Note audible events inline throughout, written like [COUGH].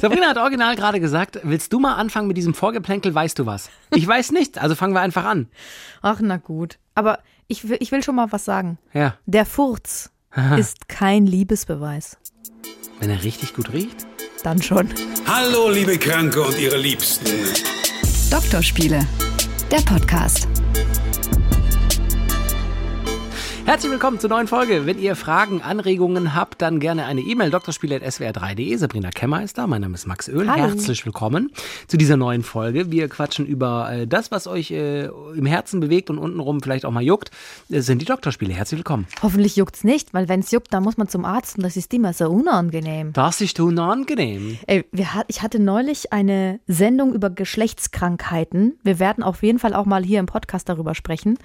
Sabrina hat original gerade gesagt, willst du mal anfangen mit diesem Vorgeplänkel, weißt du was? Ich weiß nicht, also fangen wir einfach an. Ach, na gut. Aber ich will, ich will schon mal was sagen. Ja, Der Furz ist kein Liebesbeweis. wenn er richtig gut riecht. Dann schon. Hallo, liebe Kranke und ihre Liebsten. Doktorspiele, der Podcast. Herzlich willkommen zur neuen Folge. Wenn ihr Fragen, Anregungen habt, dann gerne eine E-Mail drspiele.swr3.de. Sabrina Kemmer ist da, mein Name ist Max Öl. Hallo. Herzlich willkommen zu dieser neuen Folge. Wir quatschen über äh, das, was euch äh, im Herzen bewegt und untenrum vielleicht auch mal juckt. Das sind die Doktorspiele. Herzlich willkommen. Hoffentlich juckt's nicht, weil wenn's juckt, dann muss man zum Arzt und das ist immer so unangenehm. Das ist unangenehm. Ey, wir ich hatte neulich eine Sendung über Geschlechtskrankheiten. Wir werden auf jeden Fall auch mal hier im Podcast darüber sprechen.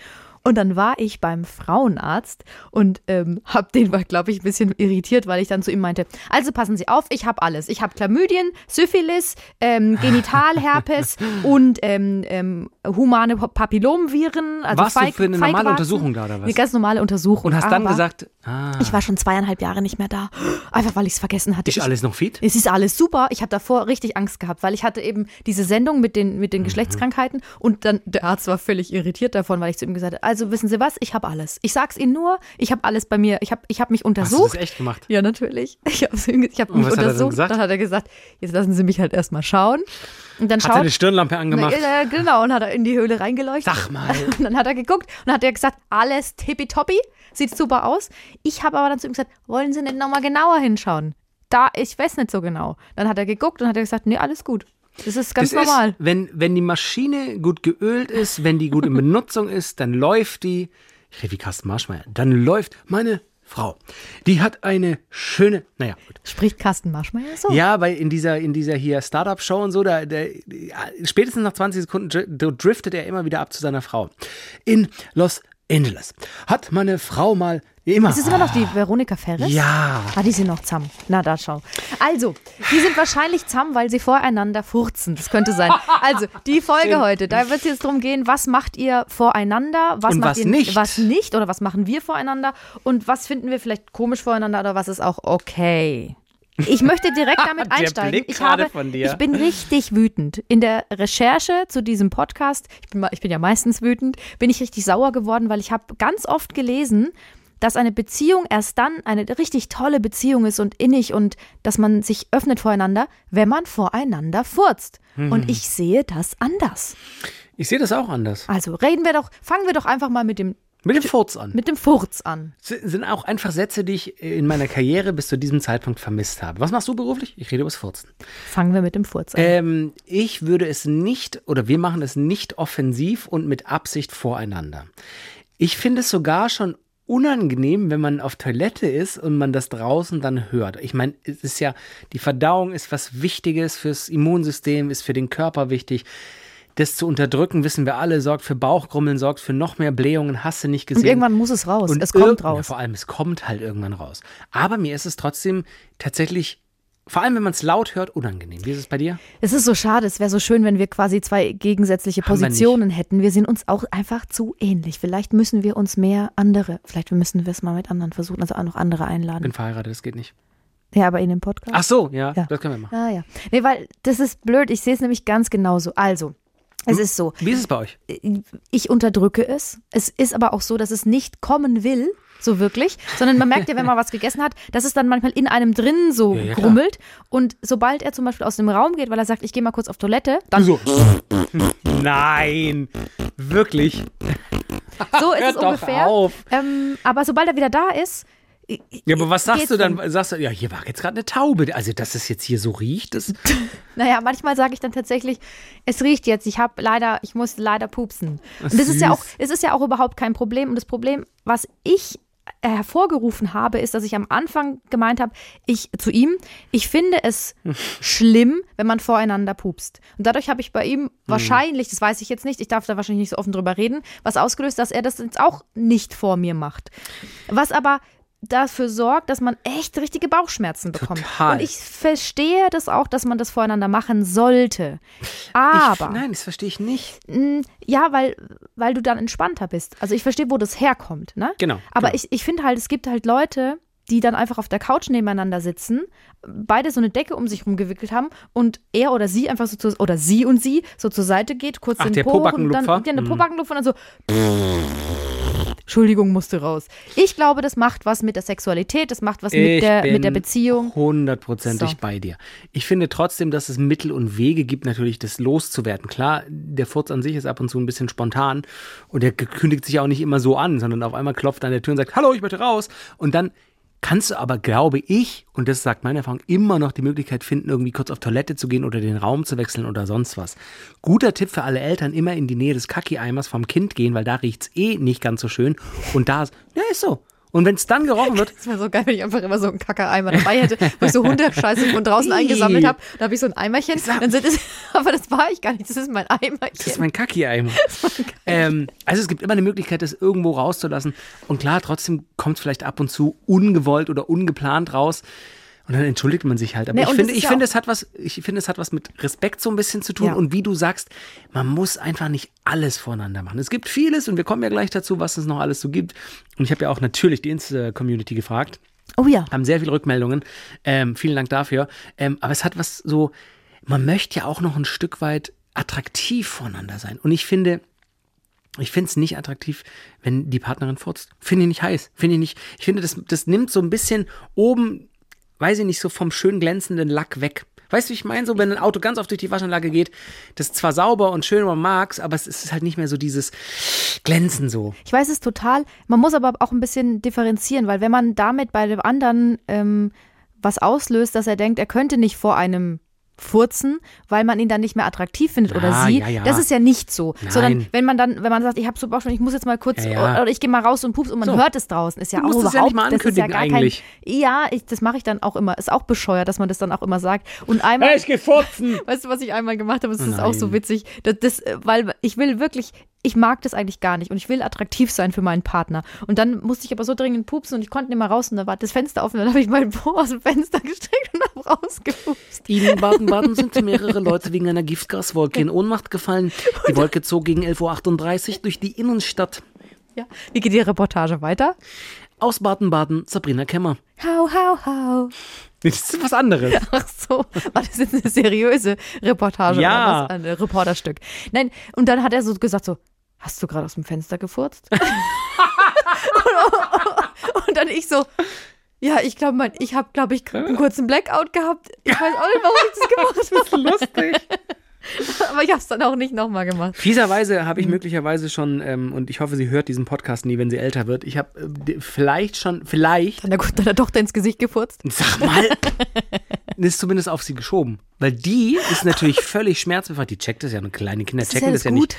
Und dann war ich beim Frauenarzt und ähm, hab den, glaube ich, ein bisschen irritiert, weil ich dann zu ihm meinte, also passen Sie auf, ich habe alles. Ich habe Chlamydien, Syphilis, ähm, Genitalherpes [LAUGHS] und ähm, ähm, humane Papillomviren. Also Warst du Feig- für eine normale. Untersuchung da, oder was? Eine ganz normale Untersuchung. Und hast dann gesagt, ah, Ich war schon zweieinhalb Jahre nicht mehr da, einfach weil ich es vergessen hatte. ist Ich- alles noch fit? es ist alles super. Ich habe davor richtig Angst gehabt, weil ich hatte eben diese Sendung mit den, Mhm. mit den Geschlechtskrankheiten und dann der Arzt war völlig irritiert davon, weil ich zu ihm gesagt habe, also wissen Sie was, ich habe alles. Ich sag's Ihnen nur, ich habe alles bei mir, ich habe ich hab mich Hast du untersucht. das echt gemacht? Ja, natürlich. [LAUGHS] Ich habe ich hab Und mich was hat er untersucht. gesagt? Dann hat er gesagt, jetzt lassen Sie mich halt erstmal schauen. Und dann Hat er schaut eine Stirnlampe angemacht? äh, genau, und hat er in die Höhle reingeleuchtet. Sag mal. [LAUGHS] Und dann hat er geguckt und hat er gesagt, alles tippitoppi, sieht super aus. Ich habe aber dann zu ihm gesagt, wollen Sie nicht nochmal genauer hinschauen? Da, ich weiß nicht so genau. Dann hat er geguckt und hat er gesagt, nee, alles gut. Das ist ganz das normal. Ist, wenn, wenn die Maschine gut geölt ist, wenn die gut in Benutzung ist, dann läuft die, ich rede wie Carsten Marschmeier, dann läuft meine Frau. Die hat eine schöne, naja, gut. Spricht Carsten Marschmeier so? Ja, weil in dieser, in dieser hier Startup-Show und so, da, da, spätestens nach 20 Sekunden dr- driftet er immer wieder ab zu seiner Frau. In Los Angeles hat meine Frau mal immer. Ist es immer noch die Veronika Ferris? Ja. Ah, die sind noch zamm. Na, da schau. Also, die sind wahrscheinlich zamm, weil sie voreinander furzen. Das könnte sein. Also, die [LAUGHS] Folge heute, da wird es jetzt darum gehen, was macht ihr voreinander, was Und macht was ihr nicht. was nicht oder was machen wir voreinander und was finden wir vielleicht komisch voreinander oder was ist auch okay. Ich möchte direkt damit [LAUGHS] einsteigen. Ich, habe, von dir. ich bin richtig wütend. In der Recherche zu diesem Podcast, ich bin, ich bin ja meistens wütend, bin ich richtig sauer geworden, weil ich habe ganz oft gelesen, dass eine Beziehung erst dann eine richtig tolle Beziehung ist und innig und dass man sich öffnet voreinander, wenn man voreinander furzt. Mhm. Und ich sehe das anders. Ich sehe das auch anders. Also reden wir doch, fangen wir doch einfach mal mit dem, Mit dem Furz an. mit dem Furz an. Sind auch einfach Sätze, die ich in meiner Karriere bis zu diesem Zeitpunkt vermisst habe. Was machst du beruflich? Ich rede über das Furzen. Fangen wir mit dem Furz an. Ähm, ich würde es nicht, oder wir machen es nicht offensiv und mit Absicht voreinander. Ich finde es sogar schon unangenehm, wenn man auf Toilette ist und man das draußen dann hört. Ich meine, es ist ja, die Verdauung ist was Wichtiges fürs Immunsystem, ist für den Körper wichtig. Das zu unterdrücken, wissen wir alle, sorgt für Bauchgrummeln, sorgt für noch mehr Blähungen, hast du nicht gesehen. und irgendwann muss es raus. Und es kommt irg- Ja, raus. vor allem, es kommt halt irgendwann raus. Aber mir ist es trotzdem tatsächlich, vor allem wenn man es laut hört, unangenehm. Wie ist es bei dir? Es ist so schade, es wäre so schön, wenn wir quasi zwei gegensätzliche Haben wir Positionen hätten. Wir sind uns auch einfach zu ähnlich. Vielleicht müssen wir uns mehr andere, vielleicht müssen wir es mal mit anderen versuchen, also auch noch andere Ich einladen. bin verheiratet, das geht nicht. Ja, aber in dem Podcast. Ach so, ja, Ja. das können wir machen. Ah ja. Nee, weil das ist blöd. Ich sehe es nämlich ganz genauso. Also, es ist so. Wie ist es bei euch? ich unterdrücke es. Es ist aber auch so, dass es nicht kommen will, so wirklich, sondern man merkt ja, wenn man was gegessen hat, dass es dann manchmal in einem drin so Ja, ja, grummelt. Und sobald er zum Beispiel aus dem Raum geht, weil er sagt, ich gehe mal kurz auf Toilette, dann So. [LAUGHS] Nein, wirklich. so ist Hör es doch ungefähr. auf. Ähm, aber sobald er wieder da ist, Ja, aber was sagst du dann? dann. Sagst du, ja, hier war jetzt gerade eine Taube. Also, dass es jetzt hier so riecht, das. [LAUGHS] naja, manchmal sage ich dann tatsächlich, es riecht jetzt, ich habe leider, ich muss leider pupsen. Und das ist ja auch, es ist ja auch überhaupt kein Problem. Und das Problem, was ich äh, hervorgerufen habe, ist, dass ich am Anfang gemeint habe, ich zu ihm, ich finde es [LAUGHS] schlimm, wenn man voreinander pupst. Und dadurch habe ich bei ihm wahrscheinlich, das weiß ich jetzt nicht, ich darf da wahrscheinlich nicht so offen drüber reden, was ausgelöst, dass er das jetzt auch nicht vor mir macht. Was aber dafür sorgt, dass man echt richtige Bauchschmerzen bekommt. Total. Und ich verstehe das auch, dass man das voreinander machen sollte. Aber Ich, nein, das verstehe ich nicht. Ja, weil, weil du dann entspannter bist. Also ich verstehe, wo das herkommt, ne? Genau, Aber genau. ich, ich finde halt, es gibt halt Leute, die dann einfach auf der Couch nebeneinander sitzen, beide so eine Decke um sich rumgewickelt haben und er oder sie einfach so zu, oder sie und sie so zur Seite geht, kurz Ach, den Po und dann ja, eine Mhm. Pobackenlupfer und dann so [LAUGHS] Entschuldigung, musste raus. Ich glaube, das macht was mit der Sexualität, das macht was mit der, bin mit der Beziehung. Hundertprozentig So. bei dir. Ich finde trotzdem, dass es Mittel und Wege gibt, natürlich das loszuwerden. Klar, der Furz an sich ist ab und zu ein bisschen spontan und der kündigt sich auch nicht immer so an, sondern auf einmal klopft an der Tür und sagt, hallo, ich möchte raus. Und dann kannst du aber, glaube ich, und das sagt meine Erfahrung, immer noch die Möglichkeit finden, irgendwie kurz auf Toilette zu gehen oder den Raum zu wechseln oder sonst was. Guter Tipp für alle Eltern, immer in die Nähe des Kaki-Eimers vom Kind gehen, weil da riecht's eh nicht ganz so schön. Und da ist, ja, ist so. Und wenn es dann gerochen wird, Das wäre so geil, wenn ich einfach immer so einen Kackereimer dabei hätte, wo ich so Hundescheiße von draußen eingesammelt habe. Da habe ich so ein Eimerchen. Dann sind es, [LAUGHS] aber das war ich gar nicht. Das ist mein Eimerchen. Das ist mein Kaki-Eimer. ähm, also es gibt immer eine Möglichkeit, das irgendwo rauszulassen. Und klar, trotzdem kommt es vielleicht ab und zu ungewollt oder ungeplant raus. Und dann entschuldigt man sich halt. Aber Nee, ich finde, ich ja finde, es hat was, ich finde, es hat was mit Respekt so ein bisschen zu tun. Ja. Und wie du sagst, man muss einfach nicht alles voneinander machen. Es gibt vieles und wir kommen ja gleich dazu, was es noch alles so gibt. Und ich habe ja auch natürlich die Insta-Community gefragt Oh ja. haben sehr viele Rückmeldungen. Ähm, vielen Dank dafür. Ähm, aber es hat was so, man möchte ja auch noch ein Stück weit attraktiv voneinander sein. Und ich finde, ich finde es nicht attraktiv, wenn die Partnerin furzt. Finde ich nicht heiß. Finde ich nicht. Ich finde, das, das nimmt so ein bisschen oben, weiß ich nicht, so vom schön glänzenden Lack weg. Weißt du, wie ich meine? So, wenn ein Auto ganz oft durch die Waschanlage geht, das ist zwar sauber und schön, man mag's, aber es ist halt nicht mehr so dieses Glänzen so. Ich weiß es total. Man muss aber auch ein bisschen differenzieren, weil wenn man damit bei dem anderen ähm, was auslöst, dass er denkt, er könnte nicht vor einem furzen, weil man ihn dann nicht mehr attraktiv findet oder Ah, sie. ja, ja. Das ist ja nicht so. Nein. Sondern wenn man dann, wenn man sagt, ich habe so Bauchschmerzen, ich muss jetzt mal kurz Ja, oder ich gehe mal raus und pups und man So. hört es draußen, ist ja Du auch überhaupt ja nicht mal das ist ja ankündigen gar eigentlich. Kein, ja, ich, das mache ich dann auch immer. Ist auch bescheuert, dass man das dann auch immer sagt. Und einmal ich geh furzen! [LAUGHS] Weißt du, was ich einmal gemacht habe? Es ist Nein. auch so witzig. Das, das, äh, weil ich will wirklich, ich mag das eigentlich gar nicht und ich will attraktiv sein für meinen Partner. Und dann musste ich aber so dringend pupsen und ich konnte nicht mehr raus und da war das Fenster offen. Dann habe ich meinen Po aus dem Fenster [LAUGHS] gestreckt und habe rausgepupst. In Baden-Baden sind mehrere Leute wegen einer Giftgaswolke in Ohnmacht gefallen. Die Wolke zog gegen 11.38 Uhr durch die Innenstadt. Ja. Wie geht die Reportage weiter? Aus Baden-Baden, Sabrina Kemmer. Hau, hau, hau. Das ist was anderes. [LAUGHS] Ach so, war das jetzt eine seriöse Reportage Ja. oder was? Ein Reporterstück. Nein, und dann hat er so gesagt so, hast du gerade aus dem Fenster gefurzt? und, [LAUGHS] und dann ich so, ja, ich glaube, mein, ich habe, glaube ich, einen kurzen Blackout gehabt. Ich weiß auch nicht, warum ich das gemacht [LAUGHS] habe. Lustig. [LAUGHS] Aber ich habe es dann auch nicht nochmal gemacht. Fieserweise habe ich möglicherweise schon, ähm, und ich hoffe, sie hört diesen Podcast nie, wenn sie älter wird. Ich habe äh, vielleicht schon, vielleicht, Deiner, deiner Tochter ins Gesicht gefurzt. sag mal, ist zumindest auf sie geschoben. Weil die ist natürlich völlig schmerzbefreit. Die checkt das ja, und kleine Kinder Das ist checken ja das das ja nicht.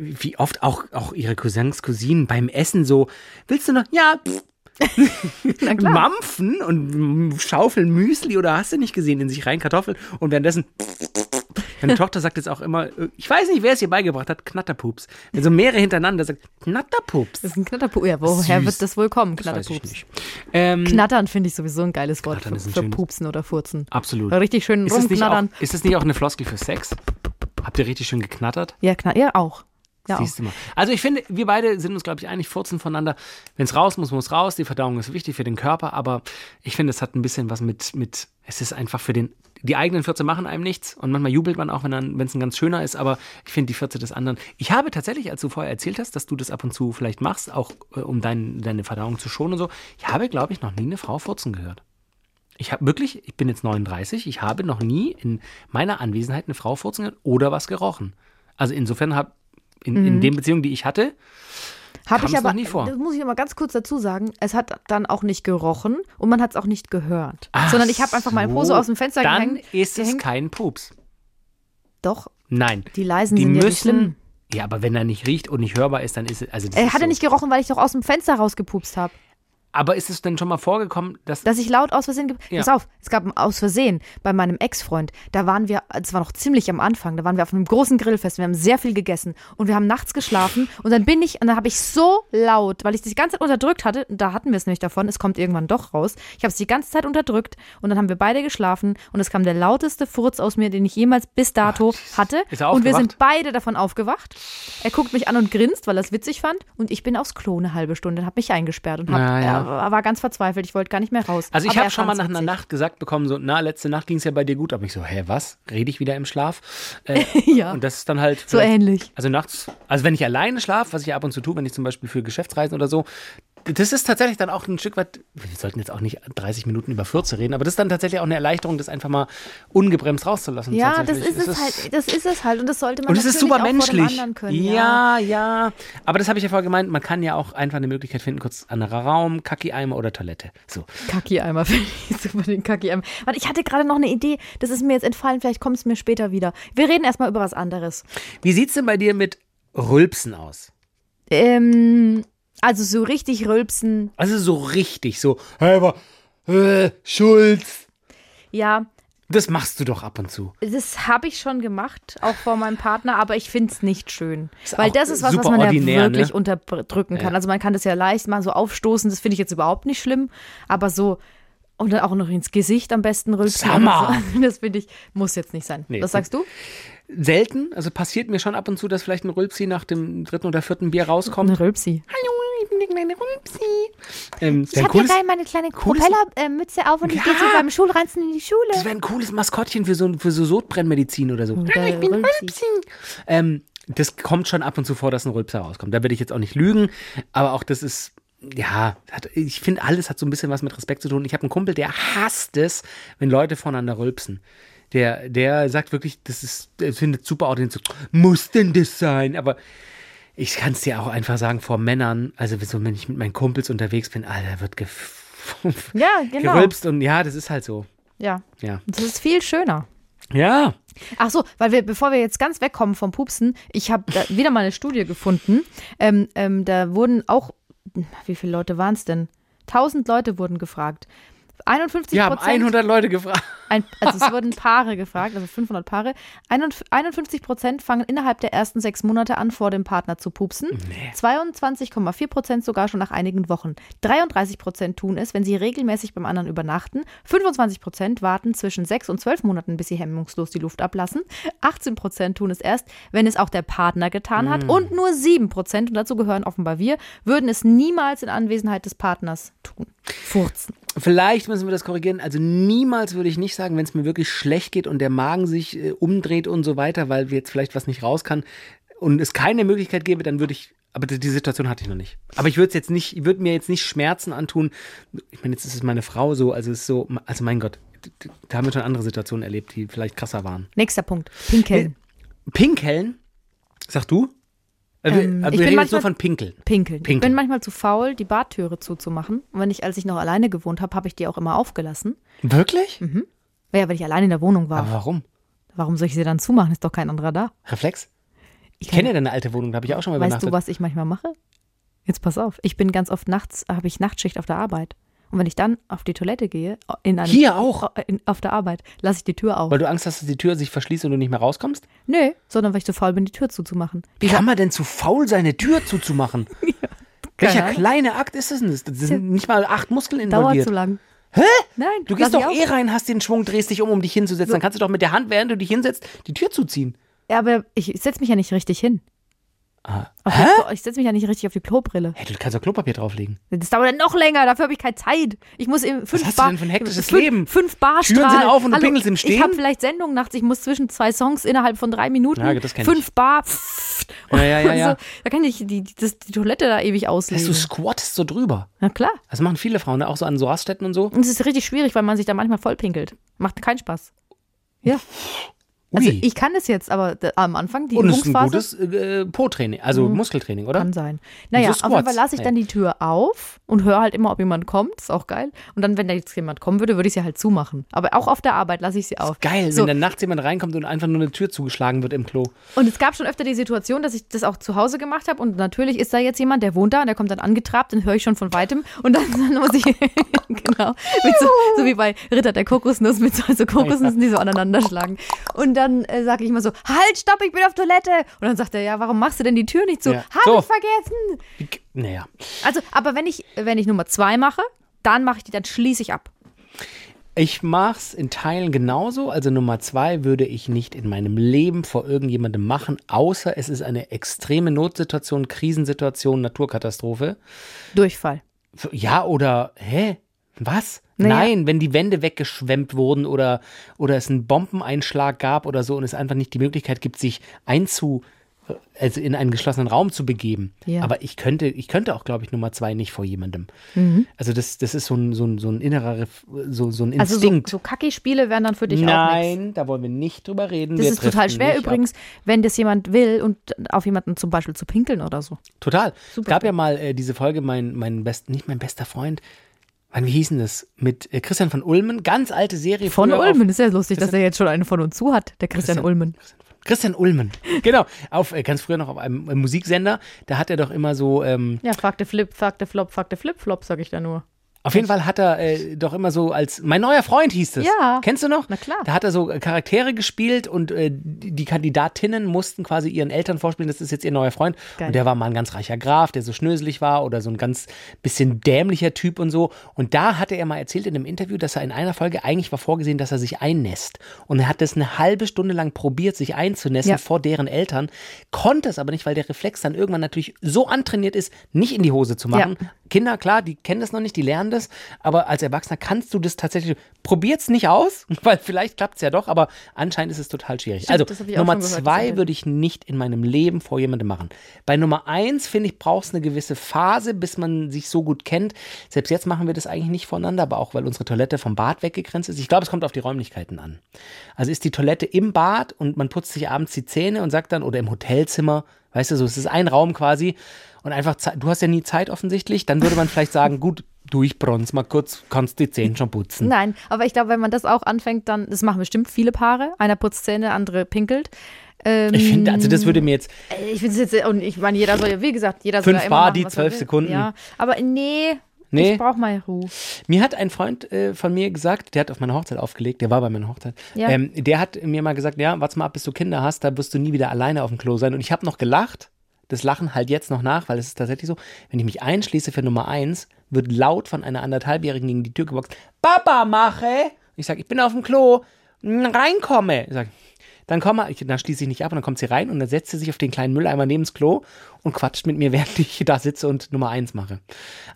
Wie oft auch, auch ihre Cousins, Cousinen beim Essen so, willst du noch? Ja, pff, [LAUGHS] mampfen und schaufeln Müsli oder hast du nicht gesehen, in sich rein Kartoffeln und währenddessen. [LAUGHS] Meine Tochter sagt jetzt auch immer, äh, ich weiß nicht, wer es ihr beigebracht hat, Knatterpups. Wenn so mehrere hintereinander sagt, Knatterpups. Das ist ein Knatterpups. Ja, woher Süß. wird das wohl kommen? Das Knatterpups. nicht. Ähm, Knattern finde ich sowieso ein geiles Wort für, für Pupsen oder Furzen. absolut. Richtig schön Ist das, nicht auch, rumknattern. ist das nicht auch eine Floskel für Sex? Habt ihr richtig schön geknattert? Ja, klar, ja, auch. Ja. Siehst du mal. Also ich finde, wir beide sind uns, glaube ich, einig, furzen voneinander. Wenn es raus muss, muss raus. Die Verdauung ist wichtig für den Körper, aber ich finde, es hat ein bisschen was mit, mit, es ist einfach für den, die eigenen Fürze machen einem nichts und manchmal jubelt man auch, wenn es ein ganz schöner ist, aber ich finde die Fürze des anderen. Ich habe tatsächlich, als du vorher erzählt hast, dass du das ab und zu vielleicht machst, auch äh, um dein, deine Verdauung zu schonen und so, ich habe, glaube ich, noch nie eine Frau furzen gehört. Ich habe wirklich, ich bin jetzt 39, ich habe noch nie in meiner Anwesenheit eine Frau furzen gehört oder was gerochen. Also insofern habe in, Mhm. in den Beziehungen, die ich hatte, Habe ich aber, nie vor. das muss ich mal ganz kurz dazu sagen, es hat dann auch nicht gerochen und man hat es auch nicht gehört. Ach sondern ich habe einfach meinen Po so aus dem Fenster Dann gehängt. ist es kein Pups. Doch, Nein. die leisen Die sind ja nicht müssen. schlimm. Ja, aber wenn er nicht riecht und nicht hörbar ist, dann ist es. Also Er hat so. er nicht gerochen, weil ich doch aus dem Fenster rausgepupst habe. Aber ist es denn schon mal vorgekommen, dass. Dass ich laut aus Versehen. Ja. Pass auf, es gab ein aus Versehen bei meinem Ex-Freund. Da waren wir, es war noch ziemlich am Anfang, da waren wir auf einem großen Grillfest. Wir haben sehr viel gegessen und wir haben nachts geschlafen. Und dann bin ich, und dann habe ich so laut, weil ich das die ganze Zeit unterdrückt hatte, da hatten wir es nämlich davon, es kommt irgendwann doch raus. Ich habe es die ganze Zeit unterdrückt und dann haben wir beide geschlafen und es kam der lauteste Furz aus mir, den ich jemals bis dato hatte. Ist er und wir aufgewacht? sind beide davon aufgewacht. Er guckt mich an und grinst, weil er es witzig fand. Und ich bin aufs Klo eine halbe Stunde, habe mich eingesperrt und habe Na ja. War, ganz verzweifelt. Ich wollte gar nicht mehr raus. Also ich habe schon mal nach einer. Nacht gesagt bekommen, so, na, letzte Nacht ging es ja bei dir gut. Aber ich so, hä, was? Rede ich wieder im Schlaf? Äh, [LAUGHS] Ja. Und das ist dann halt. So ähnlich. Also nachts, also wenn ich alleine schlafe, was ich ab und zu tue, wenn ich zum Beispiel für Geschäftsreisen oder so, das ist tatsächlich dann auch ein Stück weit, wir sollten jetzt auch nicht 30 Minuten über Fürze reden, aber das ist dann tatsächlich auch eine Erleichterung, das einfach mal ungebremst rauszulassen. Ja, das ist es halt. Das ist es halt. Und das sollte man Und es ist super menschlich. können. ja, ja, Aber das habe ich ja vorher gemeint, man kann ja auch einfach eine Möglichkeit finden, kurz anderer Raum, Kacki-Eimer oder Toilette. So. Kacki-Eimer [LAUGHS] finde ich super, den Kacki-Eimer. Warte, ich hatte gerade noch eine Idee, das ist mir jetzt entfallen, vielleicht kommt es mir später wieder. Wir reden erstmal über was anderes. Wie sieht's denn bei dir mit Rülpsen aus? Ähm, also so richtig rülpsen, Also so richtig, so, hey, aber, äh, Schulz. ja, Das machst du doch ab und zu. das habe ich schon gemacht, auch vor meinem Partner, aber ich finde es nicht schön. Ist Weil das ist was, was man ja ordinär, wirklich ne? unterdrücken kann. Ja. Also man kann das ja leicht mal so aufstoßen, das finde ich jetzt überhaupt nicht schlimm, aber so und dann auch noch ins Gesicht am besten rülpsen. Sag mal. oder so, [LAUGHS] Das finde ich, muss jetzt nicht sein. Nee, Was sagst du? Selten, also passiert mir schon ab und zu, dass vielleicht ein Rülpsi nach dem dritten oder vierten Bier rauskommt. Eine Rülpsi. Hallo, ich der kleine Rülpsi. Ähm, Ich wäre habe hier cooles, gleich meine kleine Propellermütze auf und ich Ja. gehe zu beim Schulranzen in die Schule. das wär ein cooles Maskottchen für so, für so Sodbrennmedizin oder so. Hallo, ich bin. Rülpsi. Ähm, das kommt schon ab und zu vor, dass ein Rülpser rauskommt. Da werde ich jetzt auch nicht lügen, aber auch das ist, ja, hat, ich finde, alles hat so ein bisschen was mit Respekt zu tun. Ich habe einen Kumpel, der hasst es, wenn Leute voneinander rülpsen. Der, der sagt wirklich, das ist, er findet super authentisch. So, muss denn das sein? Aber ich kann es dir auch einfach sagen, vor Männern, also so, wenn ich mit meinen Kumpels unterwegs bin, Alter, wird [LAUGHS] Ja, genau. gerülpst und ja, das ist halt so. Ja, Ja. das ist viel schöner. Ja. Ach so, weil wir, bevor wir jetzt ganz wegkommen vom Pupsen, ich habe [LAUGHS] wieder mal eine Studie gefunden. Ähm, ähm, da wurden auch, wie viele Leute waren es denn? 1000 Leute wurden gefragt. 51 Wir haben Prozent. 100 Leute gefragt. Ein, also es wurden Paare gefragt, also 500 Paare. 51 Prozent fangen innerhalb der ersten sechs Monate an, vor dem Partner zu pupsen. 22,4 Prozent sogar schon nach einigen Wochen. 33 Prozent tun es, wenn sie regelmäßig beim anderen übernachten. 25 Prozent warten zwischen sechs und zwölf Monaten, bis sie hemmungslos die Luft ablassen. 18 Prozent tun es erst, wenn es auch der Partner getan hat. Und nur 7 Prozent, und dazu gehören offenbar wir, würden es niemals in Anwesenheit des Partners tun. Furzen. Vielleicht müssen wir das korrigieren. Also niemals würde ich nicht sagen, wenn es mir wirklich schlecht geht und der Magen sich äh, umdreht und so weiter, weil jetzt vielleicht was nicht raus kann und es keine Möglichkeit gäbe, dann würde ich. Aber die Situation hatte ich noch nicht. Aber ich würde es jetzt nicht, ich würde mir jetzt nicht Schmerzen antun. Ich meine, jetzt ist es meine Frau so, also es ist so, also mein Gott, da haben wir schon andere Situationen erlebt, die vielleicht krasser waren. Nächster Punkt. Pinkeln. Pinkeln, sag du? Also, Ähm, also ich bin manchmal- von Pinkeln. Pinkeln. Ich Pinkeln. bin manchmal zu faul, die Badtüre zuzumachen. Und wenn ich, als ich noch alleine gewohnt habe, habe ich die auch immer aufgelassen. Wirklich? Ja, weil ich alleine in der Wohnung war. Aber warum? Warum soll ich sie dann zumachen? Ist doch kein anderer da. Reflex? Ich kann- kenne ja deine alte Wohnung, da habe ich auch schon mal Weißt übernachtet. du, was ich manchmal mache? Jetzt pass auf. Ich bin ganz oft nachts, habe ich Nachtschicht auf der Arbeit. Und wenn ich dann auf die Toilette gehe, in eine, Hier auch? In, auf der Arbeit, lasse ich die Tür auf. Weil du Angst hast, dass die Tür sich verschließt und du nicht mehr rauskommst? Nö, sondern weil ich zu faul bin, die Tür zuzumachen. Wie kann man denn zu faul sein, eine Tür zuzumachen? [LAUGHS] Welcher Ahnung. kleine Akt ist das denn? Das sind nicht mal acht Muskeln Dauert involviert. zu lang. Hä? Nein, Du gehst doch eh rein, hast den Schwung, drehst dich um, um dich hinzusetzen. Dann kannst du doch mit der Hand, während du dich hinsetzt, die Tür zuziehen. Ja, aber ich setze mich ja nicht richtig hin. Ah. Auf die Ich setze mich ja nicht richtig auf die Klobrille. Hey, du kannst doch Klopapier drauflegen. Das dauert dann noch länger, dafür habe ich keine Zeit. Ich muss im fünf hast du Bar, denn für ein hektisches fünf, Leben? Fünf Bar Türen sind auf und du pinkelst im Ich Stehen? habe vielleicht Sendung nachts, ich muss zwischen zwei Songs innerhalb von drei Minuten Ja, fünf Bar. pfft, Ja, ja, ja, ja. So, da kann ich die, die, das, die Toilette da ewig auslegen. du squattest so drüber. Na klar. Das machen viele Frauen, ne? auch so an so Raststätten und so. Und es ist richtig schwierig, weil man sich da manchmal voll pinkelt. Macht keinen Spaß. Ja. [LAUGHS] Also Ui. ich kann es jetzt, aber am Anfang, die und es ist ein Übungsphase, gutes äh, Po-Training, also Muskeltraining, oder? Kann sein. Naja, so auf jeden Fall lasse ich dann die Tür auf und höre halt immer, ob jemand kommt. Ist auch geil. Und dann, wenn da jetzt jemand kommen würde, würde ich sie halt zumachen. Aber auch auf der Arbeit lasse ich sie auf. Geil, So, wenn dann nachts jemand reinkommt und einfach nur eine Tür zugeschlagen wird im Klo. und es gab schon öfter die Situation, dass ich das auch zu Hause gemacht habe. Und natürlich ist da jetzt jemand, der wohnt da und der kommt dann angetrabt, den höre ich schon von weitem. Und dann, dann muss ich, [LAUGHS] genau, so, so wie bei Ritter der Kokosnuss, mit so, so Kokosnüssen, die so aneinander schlagen. Und dann äh, sage ich immer so, halt, stopp, ich bin auf Toilette. Und dann sagt er, ja, warum machst du denn die Tür nicht zu? Ja. Hab So. ich vergessen. Naja. Also, aber wenn ich, wenn ich Nummer zwei mache, dann mache ich die, dann schließe ich ab. Ich mach's in Teilen genauso. Also Nummer zwei würde ich nicht in meinem Leben vor irgendjemandem machen, außer es ist eine extreme Notsituation, Krisensituation, Naturkatastrophe. Durchfall. Ja, oder, hä? Was? Naja. Nein, wenn die Wände weggeschwemmt wurden oder, oder es einen Bombeneinschlag gab oder so und es einfach nicht die Möglichkeit gibt, sich einzu, also in einen geschlossenen Raum zu begeben. Ja. Aber ich könnte, ich könnte auch, glaube ich, Nummer zwei nicht vor jemandem. Also das, das ist so ein, so ein, so ein innerer, so, so ein Also so, Instinkt. so Kacki-Spiele wären dann für dich auch nichts. Nein, da wollen wir nicht drüber reden. Das wir ist total schwer nicht ab. übrigens, wenn das jemand will und auf jemanden zum Beispiel zu pinkeln oder so. Total. Super. Es gab ja mal äh, diese Folge, mein, mein best, nicht mein bester Freund, Mann, wie hieß denn das? Mit äh, Christian von Ulmen, ganz alte Serie. Von Ulmen, ist ja lustig, dass er jetzt schon einen von uns zu hat, der Christian, Christian- Ulmen. Christian Ulmen, [LAUGHS] genau. Auf, äh, ganz früher noch auf einem äh, Musiksender, da hat er doch immer so, ähm, Ja, fuck the flip, fuck the flop, fuck the flip flop, sag ich da nur. Auf jeden Fall hat er äh, doch immer so als, mein neuer Freund hieß es. Ja. Kennst du noch? Na klar. Da hat er so äh, Charaktere gespielt und äh, die die Kandidatinnen mussten quasi ihren Eltern vorspielen, das ist jetzt ihr neuer Freund. Geil. Und der war mal ein ganz reicher Graf, der so schnöselig war oder so ein ganz bisschen dämlicher Typ und so. Und da hatte er mal erzählt in einem Interview, dass er in einer Folge eigentlich war vorgesehen, dass er sich einnässt. Und er hat das eine halbe Stunde lang probiert, sich einzunässen Ja. vor deren Eltern, konnte es aber nicht, weil der Reflex dann irgendwann natürlich so antrainiert ist, nicht in die Hose zu machen. Ja. Kinder, klar, die kennen das noch nicht, die lernen das, aber als Erwachsener kannst du das tatsächlich, probiert's nicht aus, [LAUGHS] weil vielleicht klappt's ja doch, aber anscheinend ist es total schwierig. Stimmt, also das Nummer das zwei würde ich nicht in meinem Leben vor jemandem machen. Bei Nummer eins, finde ich, braucht es eine gewisse Phase, bis man sich so gut kennt. Selbst jetzt machen wir das eigentlich nicht voneinander, aber auch, weil unsere Toilette vom Bad weggegrenzt ist. Ich glaube, es kommt auf die Räumlichkeiten an. Also ist die Toilette im Bad und man putzt sich abends die Zähne und sagt dann, oder im Hotelzimmer, weißt du, so, es ist ein Raum quasi und einfach, du hast ja nie Zeit offensichtlich, dann würde man vielleicht sagen, [LAUGHS] gut, durchbronz mal kurz, kannst die Zähne schon putzen. Nein, aber ich glaube, wenn man das auch anfängt, dann, das machen bestimmt viele Paare. Einer putzt Zähne, andere pinkelt. Ähm, Ich finde, also das würde mir jetzt, ich finde es jetzt, und ich meine, jeder soll ja, wie gesagt, jeder soll Fünf ja immer Bar, machen, die zwölf. Sekunden. Ja, aber nee, Nee. ich brauche mal Ruhe. Mir hat ein Freund äh, von mir gesagt, der hat auf meine Hochzeit aufgelegt, der war bei meiner Hochzeit. Ja. Ähm, der hat mir mal gesagt, ja, warte mal ab, bis du Kinder hast, da wirst du nie wieder alleine auf dem Klo sein. Und ich habe noch gelacht. Das Lachen halt jetzt noch nach, weil es ist tatsächlich so, wenn ich mich einschließe für Nummer eins, wird laut von einer anderthalbjährigen gegen die Tür geboxt. Papa, mache! Ich sage, ich bin auf dem Klo, Mm, reinkomme. Ich sag, dann komm mal, ich, dann schließe ich nicht ab und dann kommt sie rein und dann setzt sie sich auf den kleinen Mülleimer neben das Klo und quatscht mit mir, [LAUGHS] während ich da sitze und Nummer eins mache.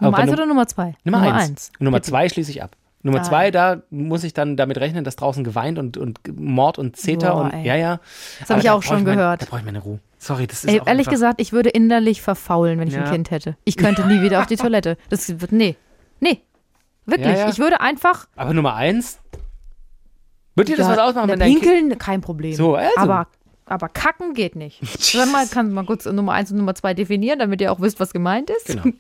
Nummer eins oder Nummer zwei? Nummer, eins. eins. Nummer Bitte. zwei schließe ich ab. Nummer Ah. zwei, da muss ich dann damit rechnen, dass draußen geweint und, und Mord und Zeter Boah, und ey. ja, ja. Das hab Aber ich auch schon mein, gehört. Da brauche ich meine Ruhe. Sorry, das ist Ey, ehrlich gesagt, ich würde innerlich verfaulen, wenn ich ein Ja. Kind hätte. Ich könnte nie wieder auf die [LAUGHS] Toilette. Das wird, nee. Nee. Wirklich. Ja, ja. Ich würde einfach. Aber Nummer eins, wird dir das was ausmachen, wenn dein Kind... Pinkeln, kein Problem. So, also. Aber, aber kacken geht nicht. [LAUGHS] Sag mal, kannst du mal kurz Nummer eins und Nummer zwei definieren, damit ihr auch wisst, was gemeint ist? Genau. [LAUGHS]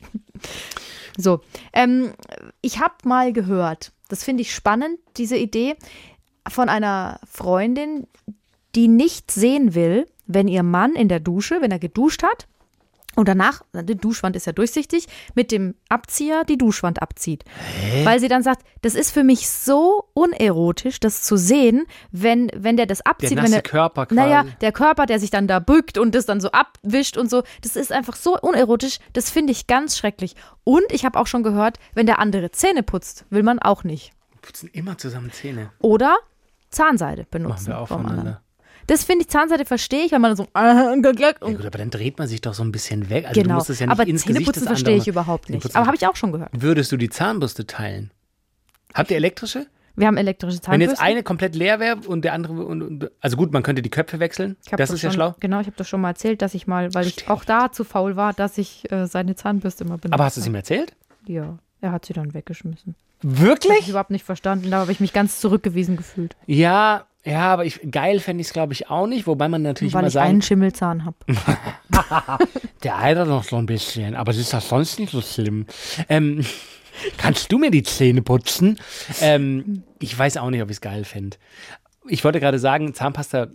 So, ähm, ich habe mal gehört, das finde ich spannend, diese Idee von einer Freundin, die nicht sehen will, wenn ihr Mann in der Dusche, wenn er geduscht hat und danach, die Duschwand ist ja durchsichtig, mit dem Abzieher die Duschwand abzieht. Weil sie dann sagt, das ist für mich so unerotisch, das zu sehen, wenn, wenn der das abzieht. nasse wenn der, Körper quasi. Naja, der Körper, der sich dann da bückt und das dann so abwischt und so. Das ist einfach so unerotisch. Das finde ich ganz schrecklich. Und ich habe auch schon gehört, wenn der andere Zähne putzt, will man auch nicht. putzen immer zusammen Zähne. Oder Zahnseide Machen benutzen. wir auch vom anderen. voneinander. Das finde ich, Zahnseide verstehe ich, weil man so. Ja, Und, gut, aber dann dreht man sich doch so ein bisschen weg. Also du genau. musst es ja nicht Aber ins Zähneputzen verstehe ich überhaupt nicht. Aber habe ich auch schon gehört. Würdest du die Zahnbürste teilen? Habt ihr elektrische? Wir haben elektrische Wenn Zahnbürsten. jetzt eine komplett leer wäre und der andere. Und, und, also gut, man könnte die Köpfe wechseln. Ich Das ist ja schon, schlau. Genau, ich habe das schon mal erzählt, dass ich mal, weil ich auch da zu faul war, dass ich äh, seine Zahnbürste immer benutze. Aber hast du es ihm erzählt? Ja, er hat sie dann weggeschmissen. Hab ich Wirklich? überhaupt nicht verstanden, da habe ich mich ganz zurückgewiesen gefühlt. Ja, ja, aber ich, geil fände ich es, glaube ich, auch nicht. Wobei man natürlich weil immer ich sagen einen Schimmelzahn habe. [LAUGHS] [LAUGHS] Der eitert noch so ein bisschen, aber es ist ja sonst nicht so schlimm. Ähm, kannst du mir die Zähne putzen? Ähm, ich weiß auch nicht, ob ich es geil fände. Ich wollte gerade sagen, Zahnpasta,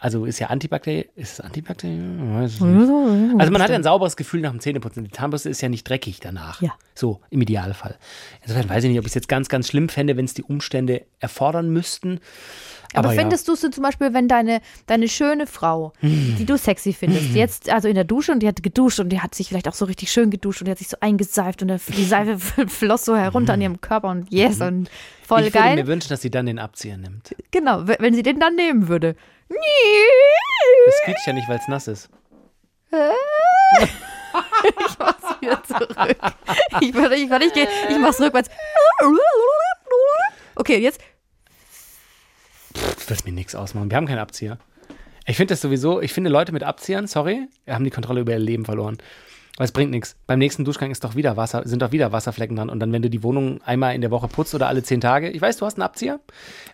also ist ja antibakteriell. Ist es antibakteriell? Ich weiß nicht. Also man hat ja ein sauberes Gefühl nach dem Zähneputzen. Die Zahnbürste ist ja nicht dreckig danach. Ja. So, im Idealfall. Insofern weiß ich nicht, ob ich es jetzt ganz, ganz schlimm fände, wenn es die Umstände erfordern müssten. Aber, Aber ja. findest du es zum Beispiel, wenn deine, deine schöne Frau, Hm. die du sexy findest, jetzt also in der Dusche und die hat geduscht und die hat sich vielleicht auch so richtig schön geduscht und die hat sich so eingeseift und die Seife [LAUGHS] floss so herunter an ihrem Körper und yes und voll Hm. ich würde geil. mir wünschen, dass sie dann den Abzieher nimmt. Genau, wenn sie den dann nehmen würde. Das quietscht ja nicht, weil es nass ist. [LAUGHS] Ich so wieder zurück. Ich, würde, ich, würde, ich, gehe- ich mach's rückwärts. Okay, jetzt. Wird mir nichts ausmachen. Wir haben keinen Abzieher. Ich finde das sowieso, ich finde Leute mit Abziehern, sorry, haben die Kontrolle über ihr Leben verloren. Weil es bringt nichts. Beim nächsten Duschgang ist doch wieder Wasser, sind doch wieder Wasserflecken dran. Und dann, wenn du die Wohnung einmal in der Woche putzt oder alle zehn Tage, ich weiß, du hast einen Abzieher.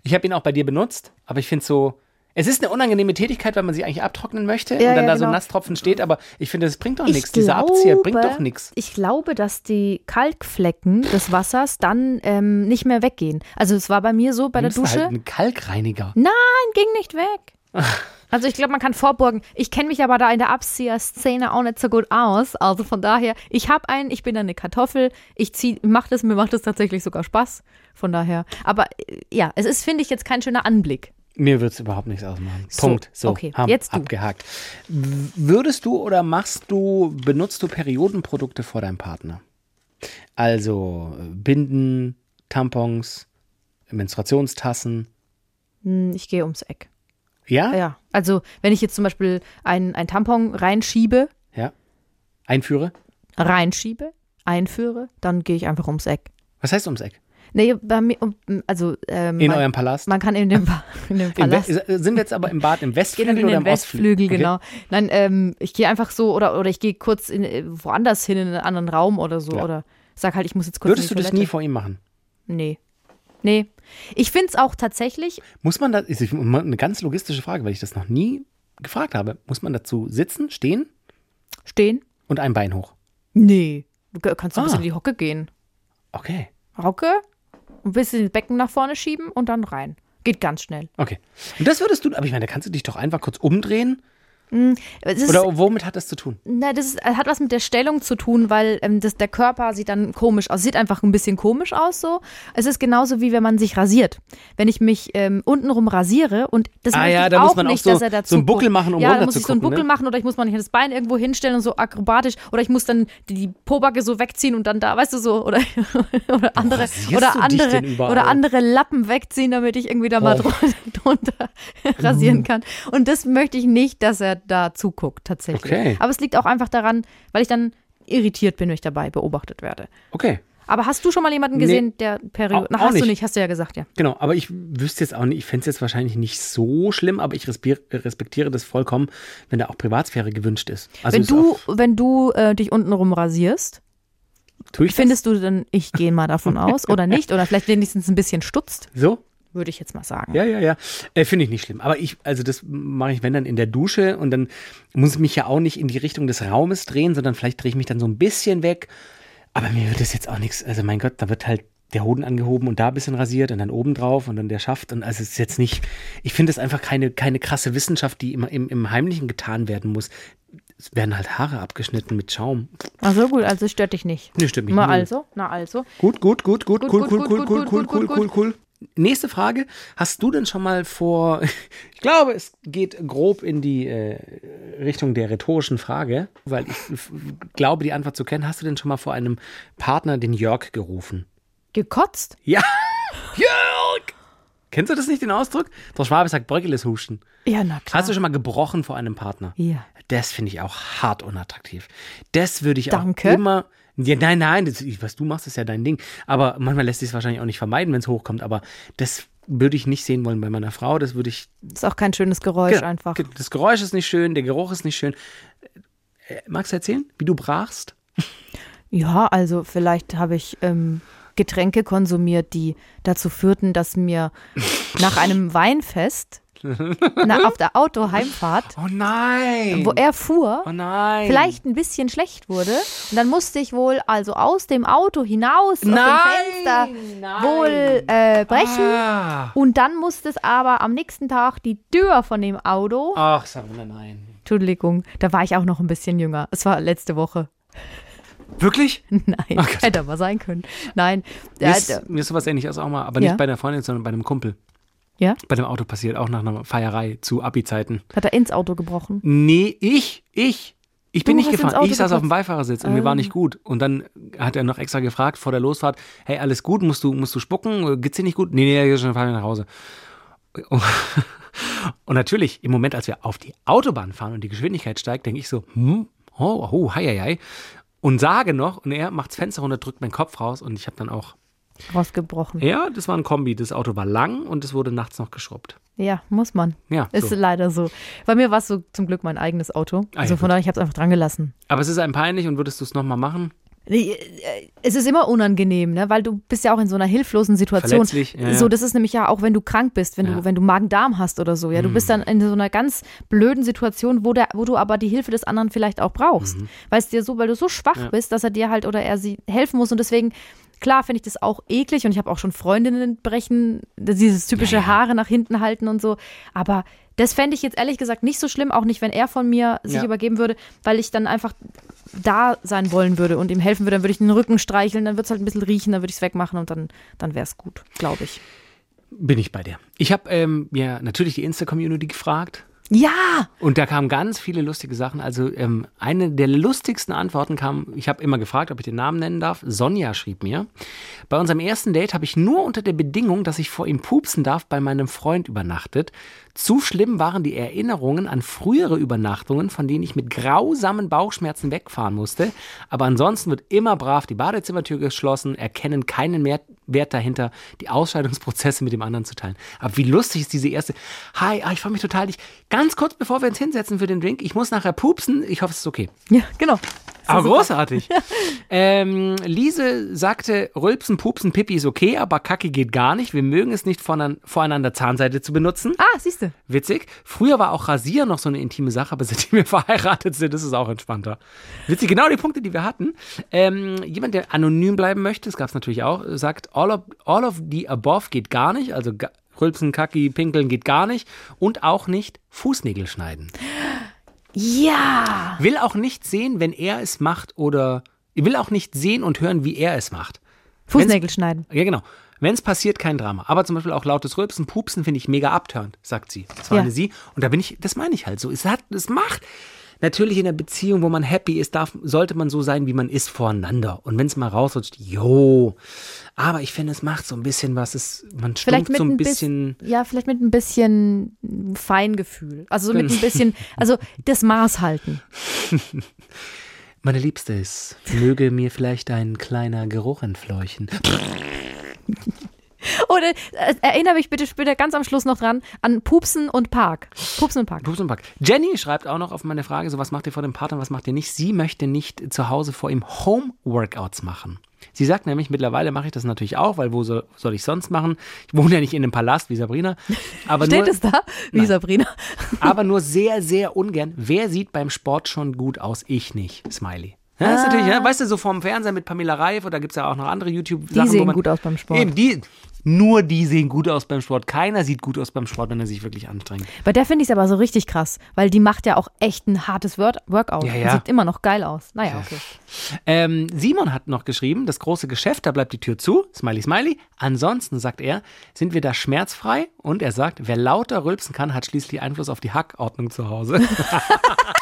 Ich habe ihn auch bei dir benutzt, aber ich finde so, es ist eine unangenehme Tätigkeit, weil man sie eigentlich abtrocknen möchte Ja, und dann ja, da so ein genau. Nasstropfen steht, aber ich finde, das bringt doch Ich nichts. Dieser Abzieher bringt doch nichts. Ich glaube, dass die Kalkflecken des Wassers dann ähm, nicht mehr weggehen. Also es war bei mir so bei der Nimmst du Dusche. halt einen Kalkreiniger. Nein, ging nicht weg. [LAUGHS] Also ich glaube, man kann vorbeugen. Ich kenne mich aber da in der Abzieher-Szene auch nicht so gut aus. Also von daher, ich habe einen, ich bin eine Kartoffel. Ich zieh, mach das, mir macht das tatsächlich sogar Spaß. Von daher. Aber äh, ja, es ist, finde ich, jetzt kein schöner Anblick. Mir wird es überhaupt nichts ausmachen. So, Punkt. So, okay, haben, jetzt du. abgehakt. Würdest du oder machst du, benutzt du Periodenprodukte vor deinem Partner? Also äh, Binden, Tampons, Menstruationstassen. Hm, Ich gehe ums Eck. Ja? Ja, also wenn ich jetzt zum Beispiel ein, ein Tampon reinschiebe, Ja. Einführe? reinschiebe, einführe, dann gehe ich einfach ums Eck. Was heißt ums Eck? Nee, bei mir, also ähm, In man, eurem Palast? man kann in dem, Pa- in dem [LAUGHS] Im We Palast. sind wir jetzt aber im Bad im [LAUGHS] Westflügel in oder im Ostflügel? Westflügel, Okay. genau. Nein, ähm, ich gehe einfach so oder, oder ich gehe kurz in, äh, woanders hin, in einen anderen Raum oder so. Ja. Oder sag halt, ich muss jetzt kurz Würdest du in das nie vor ihm machen? Nee. Nee. Ich finde es auch tatsächlich, Muss man da, ist eine ganz logistische Frage, weil ich das noch nie gefragt habe. Muss man dazu sitzen, stehen stehen? und ein Bein hoch? Nee. Du ka- kannst ein Ah. bisschen in die Hocke gehen. Okay. Hocke, ein bisschen das Becken nach vorne schieben und dann rein. Geht ganz schnell. Okay. Und das würdest du, aber ich meine, da kannst du dich doch einfach kurz umdrehen. Es ist, Oder womit hat das zu tun? Na, das ist, hat was mit der Stellung zu tun, weil ähm, das, der Körper sieht dann komisch aus. Sieht einfach ein bisschen komisch aus so. Es ist genauso wie wenn man sich rasiert. Wenn ich mich ähm, untenrum rasiere und das Ah ja, ich da muss auch man auch nicht, so- dass er dazu so einen Buckel machen, um ja, runter dann muss zu ich so einen Buckel ne? machen oder ich muss mal das Bein irgendwo hinstellen und so akrobatisch oder ich muss dann die, Pobacke so wegziehen und dann da, weißt du so oder [LAUGHS] oder andere rasierst oder andere oder andere Lappen wegziehen, damit ich irgendwie da mal Oh. drunter, [LAUGHS] drunter rasieren kann. Und das möchte ich nicht, dass er da zuguckt tatsächlich. Okay. Aber es liegt auch einfach daran, weil ich dann irritiert bin, wenn ich dabei beobachtet werde. Okay. Aber hast du schon mal jemanden Nee. gesehen, der Periode. Na, hast nicht. du nicht, hast du ja gesagt, ja. Genau, aber ich wüsste jetzt auch nicht, ich fände es jetzt wahrscheinlich nicht so schlimm, aber ich respektiere das vollkommen, wenn da auch Privatsphäre gewünscht ist. Also wenn ist du, wenn du äh, dich untenrum rasierst, tue ich findest du dann, ich gehe mal davon [LAUGHS] aus, oder nicht? Oder vielleicht wenigstens ein bisschen stutzt, das? so? Würde ich jetzt mal sagen. Ja, ja, ja. Äh, Finde ich nicht schlimm. Aber ich, also das mache ich, wenn dann in der Dusche und dann muss ich mich ja auch nicht in die Richtung des Raumes drehen, sondern vielleicht drehe ich mich dann so ein bisschen weg. Aber mir wird das jetzt auch nichts, also mein Gott, da wird halt der Hoden angehoben und da ein bisschen rasiert und dann oben drauf und dann der Schaft. Und also es ist jetzt nicht, ich finde es einfach keine, keine krasse Wissenschaft, die immer im, im Heimlichen getan werden muss. Es werden halt Haare abgeschnitten mit Schaum. Ach so, gut, also stört dich nicht. Nee, stimmt mich Na null. also, na also. Gut, gut, gut, gut, Gut, cool, gut, cool, gut, cool, gut, cool, gut, cool, gut, cool, gut, cool, cool. Nächste Frage. Hast du denn schon mal vor, [LAUGHS] ich glaube, es geht grob in die äh, Richtung der rhetorischen Frage, weil ich glaube, die Antwort zu kennen. Hast du denn schon mal vor einem Partner den Jörg gerufen? Gekotzt? Ja, [LAUGHS] Jörg! Kennst du das nicht, den Ausdruck? Der Schwabe sagt Bröckeles huschen. Ja, na klar. Hast du schon mal gebrochen vor einem Partner? Ja. Das finde ich auch hart unattraktiv. Das würde ich Danke. auch immer. Ja, nein, nein, das, was du machst, ist ja dein Ding. Aber manchmal lässt sich es wahrscheinlich auch nicht vermeiden, wenn es hochkommt. Aber das würde ich nicht sehen wollen bei meiner Frau. Das würde ich. Ist auch kein schönes Geräusch Genau. einfach. Das Geräusch ist nicht schön, der Geruch ist nicht schön. Äh, Magst du erzählen, wie du brachst? Ja, also vielleicht habe ich ähm, Getränke konsumiert, die dazu führten, dass mir nach einem Weinfest na, auf der Autoheimfahrt, Oh nein! wo er fuhr, oh nein! vielleicht ein bisschen schlecht wurde. Und dann musste ich wohl also aus dem Auto hinaus Nein! auf dem Fenster Nein! wohl äh, brechen. Ah. Und dann musste es aber am nächsten Tag die Tür von dem Auto. Ach, Saruna, nein. Entschuldigung, da war ich auch noch ein bisschen jünger. Es war letzte Woche. Wirklich? [LAUGHS] Nein, hätte aber sein können. Nein. Mir ist, mir ist sowas ähnliches auch mal, aber Ja. nicht bei einer Freundin, sondern bei einem Kumpel. Ja? Bei dem Auto passiert, auch nach einer Feierei zu Abi-Zeiten. Hat er ins Auto gebrochen? Nee, ich, ich. Ich bin Du nicht gefahren. Ich saß auf dem Beifahrersitz und mir war nicht gut. Und dann hat er noch extra gefragt vor der Losfahrt, hey, alles gut, musst du, musst du spucken? Geht's dir nicht gut? Nee, nee, hier schon fahren nach Hause. Und natürlich, im Moment, als wir auf die Autobahn fahren und die Geschwindigkeit steigt, denke ich so, hm, oh, oh, hei, hei, hei. und sage noch, und er macht das Fenster runter, drückt meinen Kopf raus und ich habe dann auch, Rausgebrochen. ja, das war ein Kombi. Das Auto war lang und es wurde nachts noch geschrubbt. Ja, muss man. Ja, Ist so. leider so. Bei mir war es so zum Glück mein eigenes Auto. Ah, Also ja, von daher, ich habe es einfach dran gelassen. Aber es ist einem peinlich und würdest du es nochmal machen? Äh, Es ist immer unangenehm, ne? weil du bist ja auch in so einer hilflosen Situation. Verletzlich, ja, ja. So, das ist nämlich ja auch, wenn du krank bist, wenn Ja. Mhm. du, wenn du Magen-Darm hast oder so. Ja, du bist dann in so einer ganz blöden Situation, wo, der, wo du aber die Hilfe des anderen vielleicht auch brauchst. Mhm. Weil es dir so, weil du so schwach bist, dass er dir halt oder er sie helfen muss. Und deswegen, klar, finde ich das auch eklig und ich habe auch schon Freundinnen brechen, dieses typische Haare nach hinten halten und so. Aber das fände ich jetzt ehrlich gesagt nicht so schlimm, auch nicht, wenn er von mir sich Ja. übergeben würde, weil ich dann einfach da sein wollen würde und ihm helfen würde, dann würde ich den Rücken streicheln, dann würde es halt ein bisschen riechen, dann würde ich es wegmachen und dann, dann wäre es gut, glaube ich. Bin ich bei dir. Ich habe ähm, mir natürlich die Insta-Community gefragt. Ja! Und da kamen ganz viele lustige Sachen. Also ähm, eine der lustigsten Antworten kam, ich habe immer gefragt, ob ich den Namen nennen darf. Sonja schrieb mir, bei unserem ersten Date habe ich nur unter der Bedingung, dass ich vor ihm pupsen darf, bei meinem Freund übernachtet. Zu schlimm waren die Erinnerungen an frühere Übernachtungen, von denen ich mit grausamen Bauchschmerzen wegfahren musste. Aber ansonsten wird immer brav die Badezimmertür geschlossen, erkennen keinen Mehr Wert dahinter, die Ausscheidungsprozesse mit dem anderen zu teilen. Aber wie lustig ist diese erste. Hi, ah, ich freue mich total. dich. Ganz kurz, bevor wir uns hinsetzen für den Drink, ich muss nachher pupsen. Ich hoffe, es ist okay. Ja, genau. Aber großartig. Ähm, Lise sagte, Rülpsen, Pupsen, Pipi ist okay, aber Kacke geht gar nicht. Wir mögen es nicht voreinander Zahnseide zu benutzen. Ah, siehst du. Witzig. Früher war auch Rasieren noch so eine intime Sache, aber [LAUGHS] seitdem wir verheiratet sind, ist es auch entspannter. Witzig, genau die Punkte, die wir hatten. Ähm, jemand, der anonym bleiben möchte, das gab es natürlich auch, sagt, all of, all of the above geht gar nicht. Also Rülpsen, Kacki, Pinkeln geht gar nicht. Und auch nicht Fußnägel schneiden. Ja! Will auch nicht sehen, wenn er es macht oder will auch nicht sehen und hören, wie er es macht. Fußnägel schneiden. Ja, genau. Wenn es passiert, kein Drama. Aber zum Beispiel auch lautes Rülpsen, Pupsen finde ich mega abturnt, sagt sie. Das war Ja. eine sie. Und da bin ich, das meine ich halt so. Es hat, es macht. Natürlich in einer Beziehung, wo man happy ist, darf, sollte man so sein, wie man ist voreinander. Und wenn es mal rausrutscht, jo. Aber ich finde, es macht so ein bisschen was. Es, man Vielleicht stumpft mit so ein bisschen. bisschen, ja, vielleicht mit ein bisschen Feingefühl. Also so mit ein bisschen, also das Maß halten. [LAUGHS] Meine Liebstes, möge mir vielleicht ein kleiner Geruch entfleuchen. [LAUGHS] Oder äh, erinnere mich bitte später ganz am Schluss noch dran an Pupsen und Park. Pupsen und Park. Pups und Pack. Jenny schreibt auch noch auf meine Frage, so was macht ihr vor dem Partner, was macht ihr nicht? Sie möchte nicht zu Hause vor ihm Home-Workouts machen. Sie sagt nämlich, mittlerweile mache ich das natürlich auch, weil wo soll, soll ich sonst machen? Ich wohne ja nicht in einem Palast wie Sabrina. Aber, Steht nur, es da? Wie Nein. Sabrina. aber nur sehr, sehr ungern. Wer sieht beim Sport schon gut aus? Ich nicht. Smiley. Ja, ist natürlich, ja, weißt du, so vorm Fernseher mit Pamela Reif oder gibt es ja auch noch andere YouTube-Sachen. Die sehen man, gut aus beim Sport. Eben, die, nur die sehen gut aus beim Sport. Keiner sieht gut aus beim Sport, wenn er sich wirklich anstrengt. Bei der finde ich es aber so richtig krass, weil die macht ja auch echt ein hartes Word Workout. Ja, Und ja. Sieht immer noch geil aus. Naja, okay. Ähm, Simon hat noch geschrieben, das große Geschäft, da bleibt die Tür zu. Smiley, smiley. Ansonsten, sagt er, sind wir da schmerzfrei? Und er sagt, wer lauter rülpsen kann, hat schließlich Einfluss auf die Hackordnung zu Hause. [LAUGHS] [LAUGHS]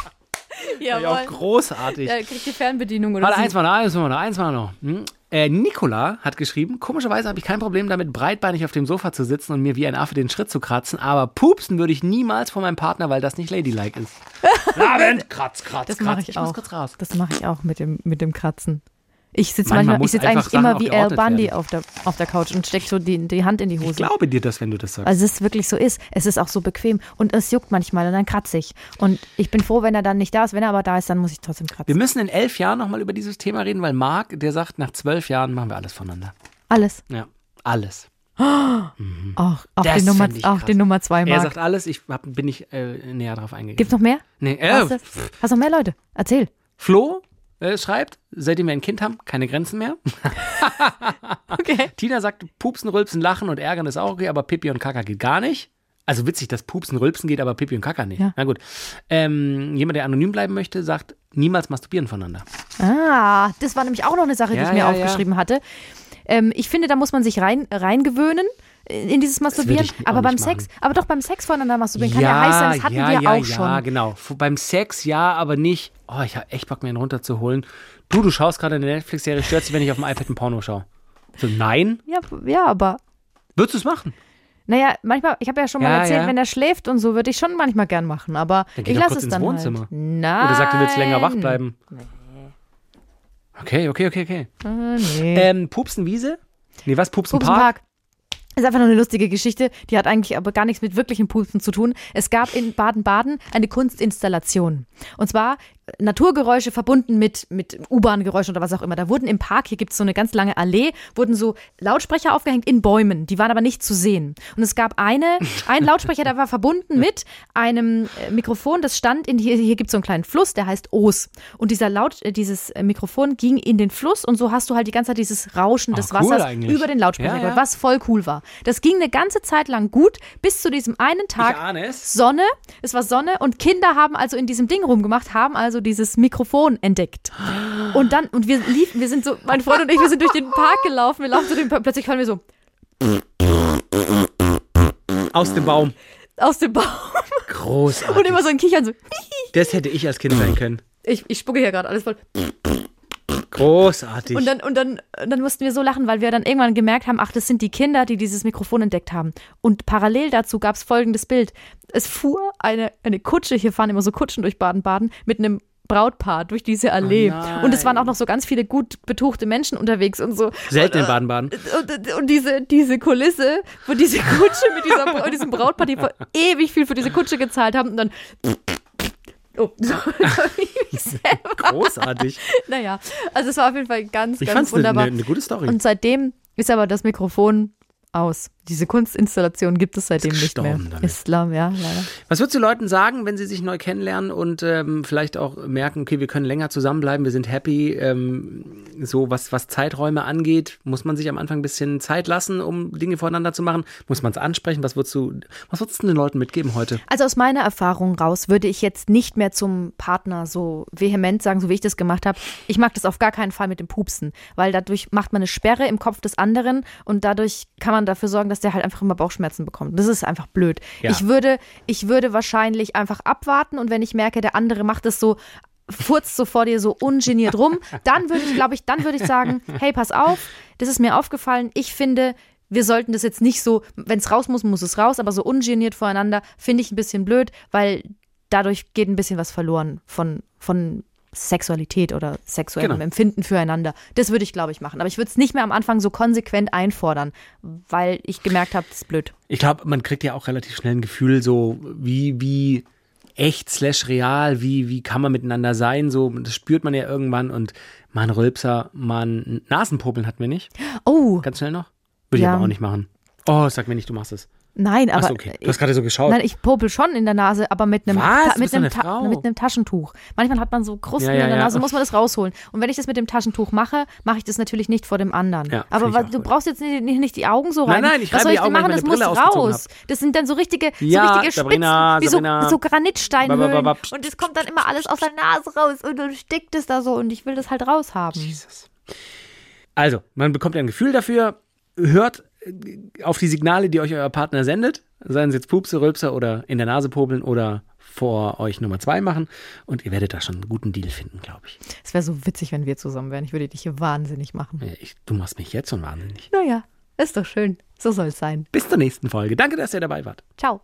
Ja, auch großartig. Der kriegt die Fernbedienung oder Warte, eins mal noch, eins mal noch, eins mal noch. Hm? Äh, Nicola hat geschrieben, komischerweise habe ich kein Problem damit, breitbeinig auf dem Sofa zu sitzen und mir wie ein Affe den Schritt zu kratzen, aber pupsen würde ich niemals vor meinem Partner, weil das nicht ladylike ist. [LAUGHS] Abend, kratz, kratz, Das kratz. mache ich, muss auch. kurz raus. Das mache ich auch mit dem, mit dem Kratzen. Ich sitze Manchmal manchmal, ich sitze eigentlich Sachen immer auch wie Al Bundy werden. auf der, auf der Couch und stecke so die, die Hand in die Hose. Ich glaube dir das, wenn du das sagst. Also es ist wirklich so ist. Es ist auch so bequem und es juckt manchmal und dann kratze ich. Und ich bin froh, wenn er dann nicht da ist. Wenn er aber da ist, dann muss ich trotzdem kratzen. Wir müssen in elf Jahren nochmal über dieses Thema reden, weil Marc, der sagt, nach zwölf Jahren machen wir alles voneinander. Alles. Ja, alles. [GASPS] Auch, auch, Das den, Nummer, auch den Nummer zwei Er Mark. sagt alles, ich hab, bin nicht äh, näher drauf eingegangen. Gibt's noch mehr? Nee, Hast äh, du hast noch mehr Leute? Erzähl. Flo äh, schreibt, seitdem wir ein Kind haben, keine Grenzen mehr. [LAUGHS] Okay. Tina sagt, Pupsen, Rülpsen, Lachen und Ärgern ist auch okay, aber Pipi und Kaka geht gar nicht. Also witzig, dass Pupsen, Rülpsen geht, aber Pipi und Kaka nicht. Ja. Na gut. Ähm, jemand, der anonym bleiben möchte, sagt, niemals masturbieren voneinander. Ah, das war nämlich auch noch eine Sache, die Ja, ich mir ja. aufgeschrieben hatte. Ähm, ich finde, da muss man sich rein reingewöhnen in dieses Masturbieren. Aber beim Sex, aber doch beim Sex voneinander masturbieren kann ja, heiß sein, das hatten ja, wir ja, auch ja, schon. genau. F- Beim Sex ja, aber nicht. Oh, ich habe echt Bock, mir einen runterzuholen. Du, du schaust gerade eine Netflix-Serie, stört dich, wenn ich auf dem iPad ein Porno schaue. So, nein? Ja, ja, aber Würdest du es machen? naja, manchmal, ich habe ja schon mal Ja, erzählt, ja. wenn er schläft und so, würde ich schon manchmal gern machen, aber Dann ich lasse es ins dann Wohnzimmer. Halt. Nein. Oder sagt, du willst länger wach bleiben? Okay, okay, okay, okay. Ah, nee. Ähm, Pupsenwiese? Nee, was? Pupsenpark? Pupsenpark. Ist einfach nur eine lustige Geschichte, die hat eigentlich aber gar nichts mit wirklichem Pupsen zu tun. Es gab in Baden-Baden eine Kunstinstallation. Und zwar Naturgeräusche verbunden mit, mit U-Bahn-Geräuschen oder was auch immer. Da wurden im Park, hier gibt es so eine ganz lange Allee, wurden so Lautsprecher aufgehängt in Bäumen. Die waren aber nicht zu sehen. Und es gab eine, einen Lautsprecher, der war verbunden [LAUGHS] mit einem äh, Mikrofon, das stand in, hier, hier gibt es so einen kleinen Fluss, der heißt Oos. Und dieser Laut, äh, dieses äh, Mikrofon ging in den Fluss und so hast du halt die ganze Zeit dieses Rauschen des Ah, cool Wassers eigentlich. über den Lautsprecher Ja, ja. was voll cool war. Das ging eine ganze Zeit lang gut, bis zu diesem einen Tag. Sonne, es war Sonne und Kinder haben also in diesem Ding rumgemacht, haben also dieses Mikrofon entdeckt. Und dann, und wir liefen, wir sind so, mein Freund und ich, wir sind durch den Park gelaufen, wir laufen zu dem Park, plötzlich hören wir so Aus dem Baum. aus dem Baum Großartig. und immer so ein Kichern, so, Das hätte ich als Kind sein können. ich, ich spucke hier gerade alles voll. Großartig. Und dann, und dann, und dann mussten wir so lachen, weil wir dann irgendwann gemerkt haben, ach, das sind die Kinder, die dieses Mikrofon entdeckt haben. Und parallel dazu gab es folgendes Bild. Es fuhr eine, eine Kutsche, hier fahren immer so Kutschen durch Baden-Baden, mit einem Brautpaar durch diese Allee. nein. und es waren auch noch so ganz viele gut betuchte Menschen unterwegs und so. Selten in Baden-Baden. Und, und diese, diese Kulisse, wo diese Kutsche mit dieser, [LAUGHS] Bra- diesem Brautpaar, die vor ewig viel für diese Kutsche gezahlt haben und dann. Oh. [LAUGHS] [LAUGHS] Großartig. Naja, also es war auf jeden Fall ganz, Ich ganz eine wunderbar. ne, ne gute Story. Und seitdem ist aber das Mikrofon aus. Diese Kunstinstallation gibt es seitdem Ist nicht mehr. damit. Islam, ja, leider. Was würdest du Leuten sagen, wenn sie sich neu kennenlernen und ähm, vielleicht auch merken, okay, wir können länger zusammenbleiben, wir sind happy, ähm, so was, was Zeiträume angeht, muss man sich am Anfang ein bisschen Zeit lassen, um Dinge voneinander zu machen? Muss man es ansprechen? Was würdest du, was würdest du den Leuten mitgeben heute? Also aus meiner Erfahrung raus würde ich jetzt nicht mehr zum Partner so vehement sagen, so wie ich das gemacht habe. Ich mag das auf gar keinen Fall mit dem Pupsen, weil dadurch macht man eine Sperre im Kopf des anderen und dadurch kann man dafür sorgen, dass der halt einfach immer Bauchschmerzen bekommt. Das ist einfach blöd. Ja. Ich würde, ich würde wahrscheinlich einfach abwarten und wenn ich merke, der andere macht es so furzt so vor dir so ungeniert rum, [LAUGHS] dann würde ich, glaube ich, dann würde ich sagen, hey, pass auf, das ist mir aufgefallen. Ich finde, wir sollten das jetzt nicht so, wenn es raus muss, muss es raus, aber so ungeniert voreinander finde ich ein bisschen blöd, weil dadurch geht ein bisschen was verloren von, von Sexualität oder sexuellem Genau. Empfinden füreinander. Das würde ich, glaube ich, machen. Aber ich würde es nicht mehr am Anfang so konsequent einfordern, weil ich gemerkt habe, das ist blöd. Ich glaube, man kriegt ja auch relativ schnell ein Gefühl, so wie, wie echt slash real, wie, wie kann man miteinander sein, so, das spürt man ja irgendwann und mal ein Rülpser, mal ein Nasenpopeln hatten wir nicht. Oh, Ganz schnell noch? Würde ich Ja. aber auch nicht machen. Oh, sag mir nicht, du machst es. Nein, aber Achso, okay. Du hast gerade so geschaut. Nein, ich popel schon in der Nase, aber mit einem, Was? Du mit einem, eine Frau. mit einem Taschentuch. Manchmal hat man so Krusten Ja, ja, in der ja. Nase, muss man das rausholen. Und wenn ich das mit dem Taschentuch mache, mache ich das natürlich nicht vor dem anderen. Ja, aber was, du brauchst jetzt nicht, nicht, die Augen so Nein, rein. nein, ich Was soll die ich denn machen? Das muss raus. Das sind dann so richtige, so richtige Sabrina, Spitzen, wie so, Sabrina. so Granitsteinhöhlen. Und es kommt dann immer alles aus der Nase raus und dann stickt es da so und ich will das halt raushaben. Jesus. Also, man bekommt ein Gefühl dafür, hört auf die Signale, die euch euer Partner sendet, seien es jetzt Pupse, Rülpser oder in der Nase popeln oder vor euch Nummer zwei machen und ihr werdet da schon einen guten Deal finden, glaube ich. Es wäre so witzig, wenn wir zusammen wären. Ich würde dich hier wahnsinnig machen. Ja, ich. Du machst mich jetzt schon wahnsinnig. Naja, ist doch schön. So soll es sein. Bis zur nächsten Folge. Danke, dass ihr dabei wart. Ciao.